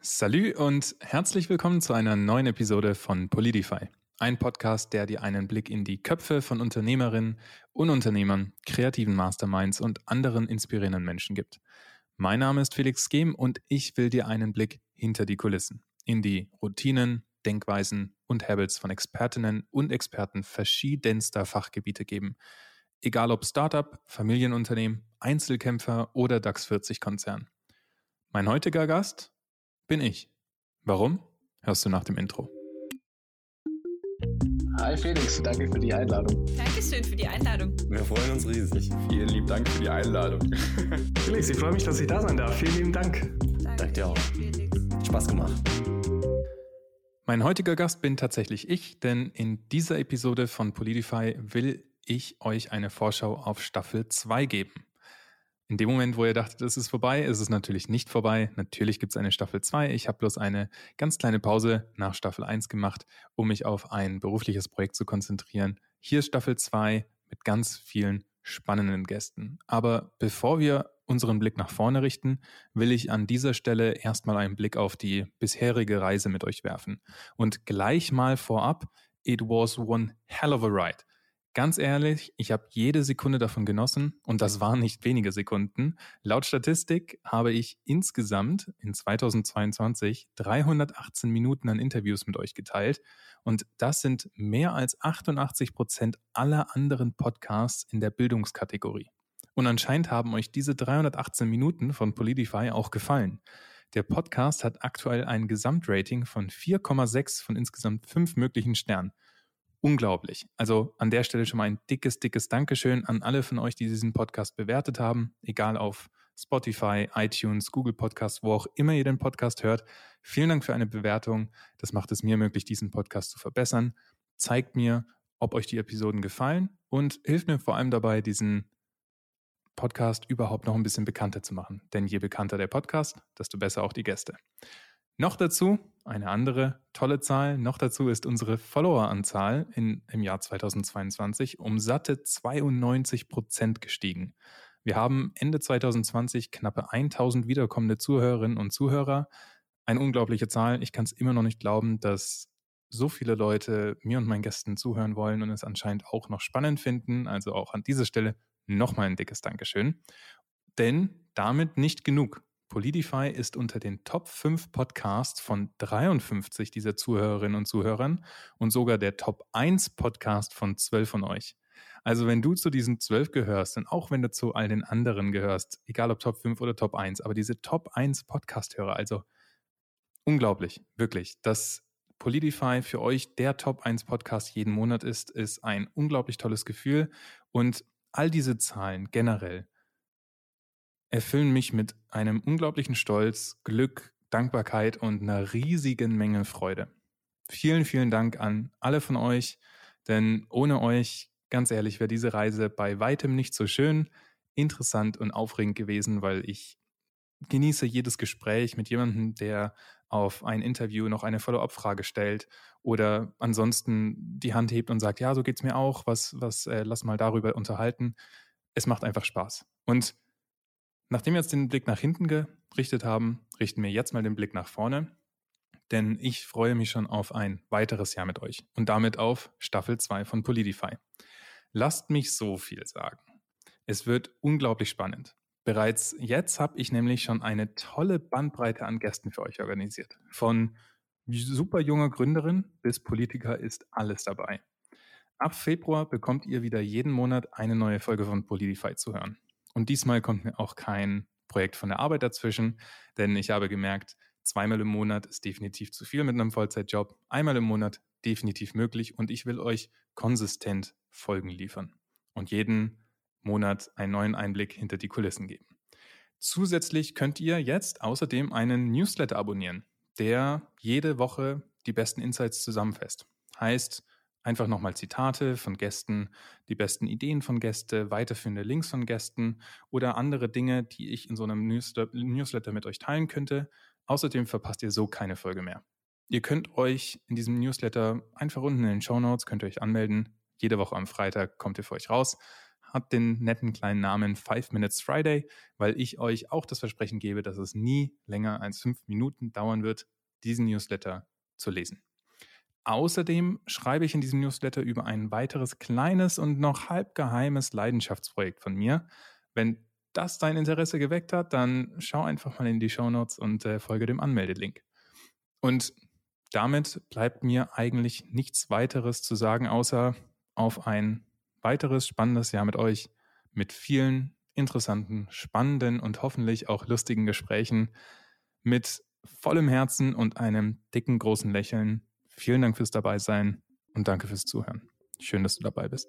Salü und herzlich willkommen zu einer neuen Episode von Polidify. Ein Podcast, der dir einen Blick in die Köpfe von Unternehmerinnen und Unternehmern, kreativen Masterminds und anderen inspirierenden Menschen gibt. Mein Name ist Felix Gehm und ich will dir einen Blick hinter die Kulissen, in die Routinen, Denkweisen und Habits von Expertinnen und Experten verschiedenster Fachgebiete geben. Egal ob Startup, Familienunternehmen, Einzelkämpfer oder DAX 40 Konzern. Mein heutiger Gast bin ich. Warum? Hörst du nach dem Intro. Hi Felix, danke für die Einladung. Dankeschön für die Einladung. Wir freuen uns riesig. Vielen lieben Dank für die Einladung. Felix, ich freue mich, dass ich da sein darf. Vielen lieben Dank. Danke, Danke dir auch. Felix. Spaß gemacht. Mein heutiger Gast bin tatsächlich ich, denn in dieser Episode von Polidify will ich euch eine Vorschau auf Staffel 2 geben. In dem Moment, wo ihr dachtet, es ist vorbei, ist es natürlich nicht vorbei. Natürlich gibt es eine Staffel 2. Ich habe bloß eine ganz kleine Pause nach Staffel 1 gemacht, um mich auf ein berufliches Projekt zu konzentrieren. Hier ist Staffel 2 mit ganz vielen spannenden Gästen. Aber bevor wir unseren Blick nach vorne richten, will ich an dieser Stelle erstmal einen Blick auf die bisherige Reise mit euch werfen. Und gleich mal vorab, it was one hell of a ride. Ganz ehrlich, ich habe jede Sekunde davon genossen und das waren nicht wenige Sekunden. Laut Statistik habe ich insgesamt in 2022 318 Minuten an Interviews mit euch geteilt und das sind mehr als 88 Prozent aller anderen Podcasts in der Bildungskategorie. Und anscheinend haben euch diese 318 Minuten von Polidify auch gefallen. Der Podcast hat aktuell ein Gesamtrating von 4,6 von insgesamt fünf möglichen Sternen unglaublich. Also an der Stelle schon mal ein dickes, dickes Dankeschön an alle von euch, die diesen Podcast bewertet haben, egal auf Spotify, iTunes, Google Podcast, wo auch immer ihr den Podcast hört. Vielen Dank für eine Bewertung. Das macht es mir möglich, diesen Podcast zu verbessern. Zeigt mir, ob euch die Episoden gefallen und hilft mir vor allem dabei, diesen Podcast überhaupt noch ein bisschen bekannter zu machen. Denn je bekannter der Podcast, desto besser auch die Gäste. Noch dazu eine andere tolle Zahl. Noch dazu ist unsere Followeranzahl in, im Jahr 2022 um satte 92 Prozent gestiegen. Wir haben Ende 2020 knappe 1000 wiederkommende Zuhörerinnen und Zuhörer. Eine unglaubliche Zahl. Ich kann es immer noch nicht glauben, dass so viele Leute mir und meinen Gästen zuhören wollen und es anscheinend auch noch spannend finden. Also auch an dieser Stelle nochmal ein dickes Dankeschön. Denn damit nicht genug. Polidify ist unter den Top 5 Podcasts von 53 dieser Zuhörerinnen und Zuhörern und sogar der Top 1 Podcast von 12 von euch. Also wenn du zu diesen 12 gehörst und auch wenn du zu all den anderen gehörst, egal ob Top 5 oder Top 1, aber diese Top 1 Podcast-Hörer, also unglaublich, wirklich, dass Polidify für euch der Top 1 Podcast jeden Monat ist, ist ein unglaublich tolles Gefühl und all diese Zahlen generell erfüllen mich mit einem unglaublichen Stolz, Glück, Dankbarkeit und einer riesigen Menge Freude. Vielen, vielen Dank an alle von euch, denn ohne euch, ganz ehrlich, wäre diese Reise bei weitem nicht so schön, interessant und aufregend gewesen, weil ich genieße jedes Gespräch mit jemandem, der auf ein Interview noch eine Follow-up-Frage stellt oder ansonsten die Hand hebt und sagt, ja, so geht's mir auch, was, was, äh, lass mal darüber unterhalten. Es macht einfach Spaß. Und Nachdem wir jetzt den Blick nach hinten gerichtet haben, richten wir jetzt mal den Blick nach vorne, denn ich freue mich schon auf ein weiteres Jahr mit euch und damit auf Staffel 2 von Polidify. Lasst mich so viel sagen. Es wird unglaublich spannend. Bereits jetzt habe ich nämlich schon eine tolle Bandbreite an Gästen für euch organisiert. Von super junger Gründerin bis Politiker ist alles dabei. Ab Februar bekommt ihr wieder jeden Monat eine neue Folge von Polidify zu hören. Und diesmal kommt mir auch kein Projekt von der Arbeit dazwischen, denn ich habe gemerkt, zweimal im Monat ist definitiv zu viel mit einem Vollzeitjob, einmal im Monat definitiv möglich und ich will euch konsistent Folgen liefern und jeden Monat einen neuen Einblick hinter die Kulissen geben. Zusätzlich könnt ihr jetzt außerdem einen Newsletter abonnieren, der jede Woche die besten Insights zusammenfasst. Heißt, einfach nochmal Zitate von Gästen, die besten Ideen von Gäste, weiterführende Links von Gästen oder andere Dinge, die ich in so einem Newsletter mit euch teilen könnte. Außerdem verpasst ihr so keine Folge mehr. Ihr könnt euch in diesem Newsletter einfach unten in den Show Notes könnt ihr euch anmelden. Jede Woche am Freitag kommt ihr für euch raus. hat den netten kleinen Namen Five Minutes Friday, weil ich euch auch das Versprechen gebe, dass es nie länger als fünf Minuten dauern wird, diesen Newsletter zu lesen. Außerdem schreibe ich in diesem Newsletter über ein weiteres kleines und noch halb geheimes Leidenschaftsprojekt von mir. Wenn das dein Interesse geweckt hat, dann schau einfach mal in die Show Notes und äh, folge dem Anmeldelink. Und damit bleibt mir eigentlich nichts weiteres zu sagen, außer auf ein weiteres spannendes Jahr mit euch, mit vielen interessanten, spannenden und hoffentlich auch lustigen Gesprächen, mit vollem Herzen und einem dicken, großen Lächeln. Vielen Dank fürs Dabeisein und danke fürs Zuhören. Schön, dass du dabei bist.